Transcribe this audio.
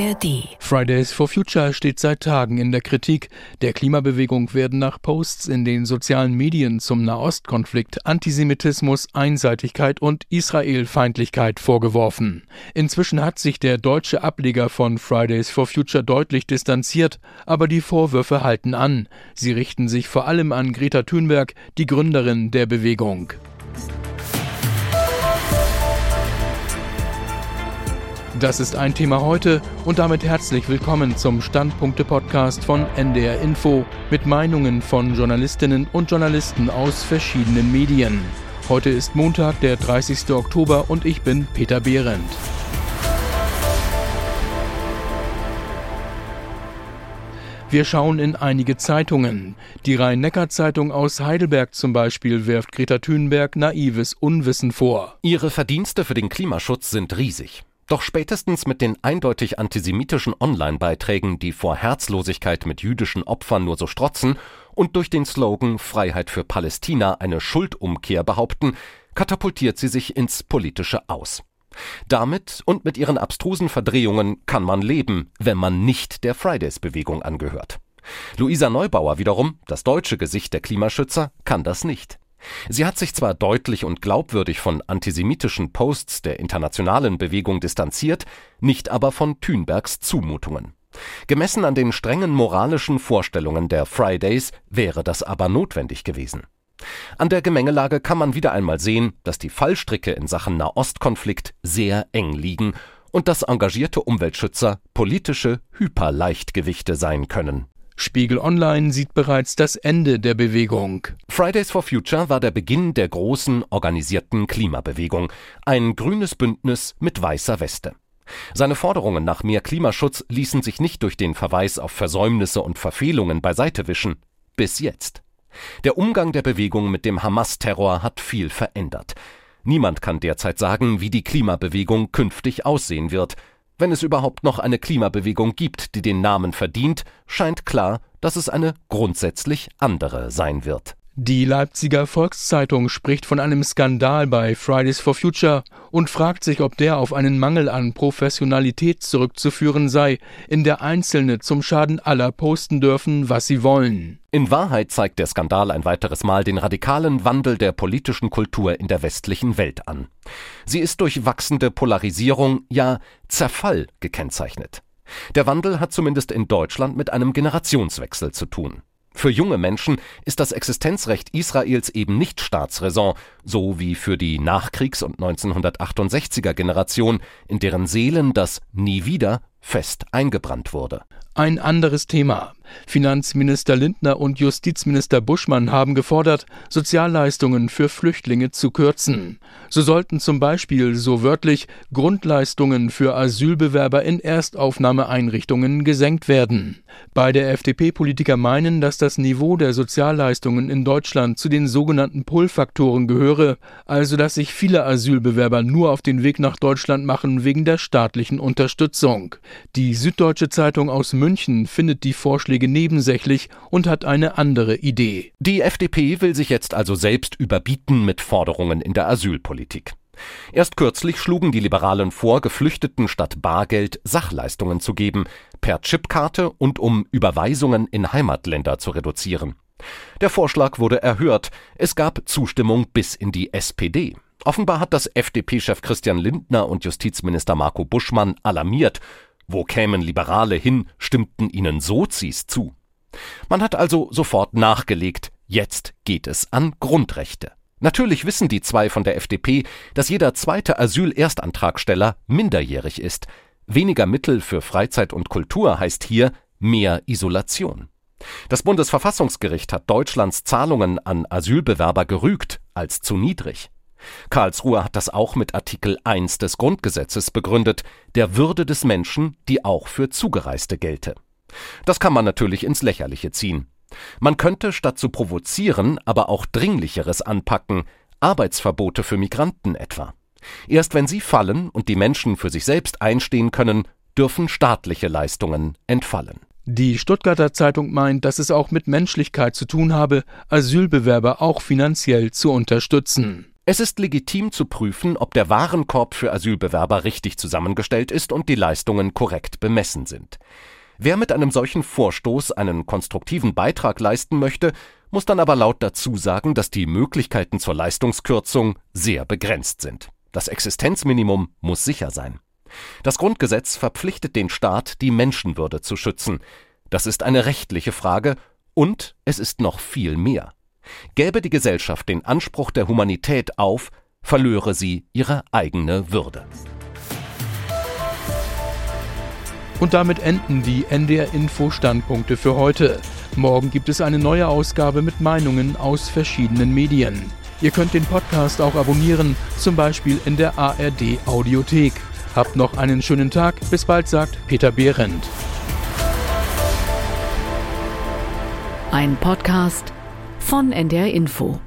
ARD. Fridays for Future steht seit Tagen in der Kritik. Der Klimabewegung werden nach Posts in den sozialen Medien zum Nahostkonflikt Antisemitismus, Einseitigkeit und Israelfeindlichkeit vorgeworfen. Inzwischen hat sich der deutsche Ableger von Fridays for Future deutlich distanziert, aber die Vorwürfe halten an. Sie richten sich vor allem an Greta Thunberg, die Gründerin der Bewegung. Das ist ein Thema heute und damit herzlich willkommen zum Standpunkte-Podcast von NDR Info mit Meinungen von Journalistinnen und Journalisten aus verschiedenen Medien. Heute ist Montag, der 30. Oktober und ich bin Peter Behrendt. Wir schauen in einige Zeitungen. Die Rhein-Neckar-Zeitung aus Heidelberg zum Beispiel wirft Greta Thunberg naives Unwissen vor. Ihre Verdienste für den Klimaschutz sind riesig. Doch spätestens mit den eindeutig antisemitischen Online-Beiträgen, die vor Herzlosigkeit mit jüdischen Opfern nur so strotzen und durch den Slogan Freiheit für Palästina eine Schuldumkehr behaupten, katapultiert sie sich ins politische Aus. Damit und mit ihren abstrusen Verdrehungen kann man leben, wenn man nicht der Fridays-Bewegung angehört. Luisa Neubauer wiederum, das deutsche Gesicht der Klimaschützer, kann das nicht. Sie hat sich zwar deutlich und glaubwürdig von antisemitischen Posts der internationalen Bewegung distanziert, nicht aber von Thünbergs Zumutungen. Gemessen an den strengen moralischen Vorstellungen der Fridays wäre das aber notwendig gewesen. An der Gemengelage kann man wieder einmal sehen, dass die Fallstricke in Sachen Nahostkonflikt sehr eng liegen und dass engagierte Umweltschützer politische Hyperleichtgewichte sein können. Spiegel Online sieht bereits das Ende der Bewegung. Fridays for Future war der Beginn der großen organisierten Klimabewegung, ein grünes Bündnis mit weißer Weste. Seine Forderungen nach mehr Klimaschutz ließen sich nicht durch den Verweis auf Versäumnisse und Verfehlungen beiseite wischen. Bis jetzt. Der Umgang der Bewegung mit dem Hamas-Terror hat viel verändert. Niemand kann derzeit sagen, wie die Klimabewegung künftig aussehen wird. Wenn es überhaupt noch eine Klimabewegung gibt, die den Namen verdient, scheint klar, dass es eine grundsätzlich andere sein wird. Die Leipziger Volkszeitung spricht von einem Skandal bei Fridays for Future und fragt sich, ob der auf einen Mangel an Professionalität zurückzuführen sei, in der Einzelne zum Schaden aller posten dürfen, was sie wollen. In Wahrheit zeigt der Skandal ein weiteres Mal den radikalen Wandel der politischen Kultur in der westlichen Welt an. Sie ist durch wachsende Polarisierung, ja Zerfall gekennzeichnet. Der Wandel hat zumindest in Deutschland mit einem Generationswechsel zu tun. Für junge Menschen ist das Existenzrecht Israels eben nicht Staatsräson, so wie für die Nachkriegs- und 1968er Generation, in deren Seelen das Nie wieder fest eingebrannt wurde. Ein anderes Thema. Finanzminister Lindner und Justizminister Buschmann haben gefordert, Sozialleistungen für Flüchtlinge zu kürzen. So sollten zum Beispiel, so wörtlich, Grundleistungen für Asylbewerber in Erstaufnahmeeinrichtungen gesenkt werden. Beide FDP-Politiker meinen, dass das Niveau der Sozialleistungen in Deutschland zu den sogenannten Pull-Faktoren gehöre, also dass sich viele Asylbewerber nur auf den Weg nach Deutschland machen wegen der staatlichen Unterstützung. Die Süddeutsche Zeitung aus München findet die Vorschläge nebensächlich und hat eine andere Idee. Die FDP will sich jetzt also selbst überbieten mit Forderungen in der Asylpolitik. Erst kürzlich schlugen die Liberalen vor, Geflüchteten statt Bargeld Sachleistungen zu geben, per Chipkarte und um Überweisungen in Heimatländer zu reduzieren. Der Vorschlag wurde erhört, es gab Zustimmung bis in die SPD. Offenbar hat das FDP-Chef Christian Lindner und Justizminister Marco Buschmann alarmiert, wo kämen Liberale hin, stimmten ihnen Sozis zu. Man hat also sofort nachgelegt, jetzt geht es an Grundrechte. Natürlich wissen die zwei von der FDP, dass jeder zweite Asylerstantragsteller minderjährig ist. Weniger Mittel für Freizeit und Kultur heißt hier mehr Isolation. Das Bundesverfassungsgericht hat Deutschlands Zahlungen an Asylbewerber gerügt als zu niedrig. Karlsruhe hat das auch mit Artikel 1 des Grundgesetzes begründet, der Würde des Menschen, die auch für Zugereiste gelte. Das kann man natürlich ins Lächerliche ziehen. Man könnte statt zu provozieren aber auch Dringlicheres anpacken, Arbeitsverbote für Migranten etwa. Erst wenn sie fallen und die Menschen für sich selbst einstehen können, dürfen staatliche Leistungen entfallen. Die Stuttgarter Zeitung meint, dass es auch mit Menschlichkeit zu tun habe, Asylbewerber auch finanziell zu unterstützen. Es ist legitim zu prüfen, ob der Warenkorb für Asylbewerber richtig zusammengestellt ist und die Leistungen korrekt bemessen sind. Wer mit einem solchen Vorstoß einen konstruktiven Beitrag leisten möchte, muss dann aber laut dazu sagen, dass die Möglichkeiten zur Leistungskürzung sehr begrenzt sind. Das Existenzminimum muss sicher sein. Das Grundgesetz verpflichtet den Staat, die Menschenwürde zu schützen. Das ist eine rechtliche Frage und es ist noch viel mehr. Gäbe die Gesellschaft den Anspruch der Humanität auf, verlöre sie ihre eigene Würde. Und damit enden die NDR Info Standpunkte für heute. Morgen gibt es eine neue Ausgabe mit Meinungen aus verschiedenen Medien. Ihr könnt den Podcast auch abonnieren, zum Beispiel in der ARD Audiothek. Habt noch einen schönen Tag. Bis bald, sagt Peter Behrendt. Ein Podcast von NDR Info.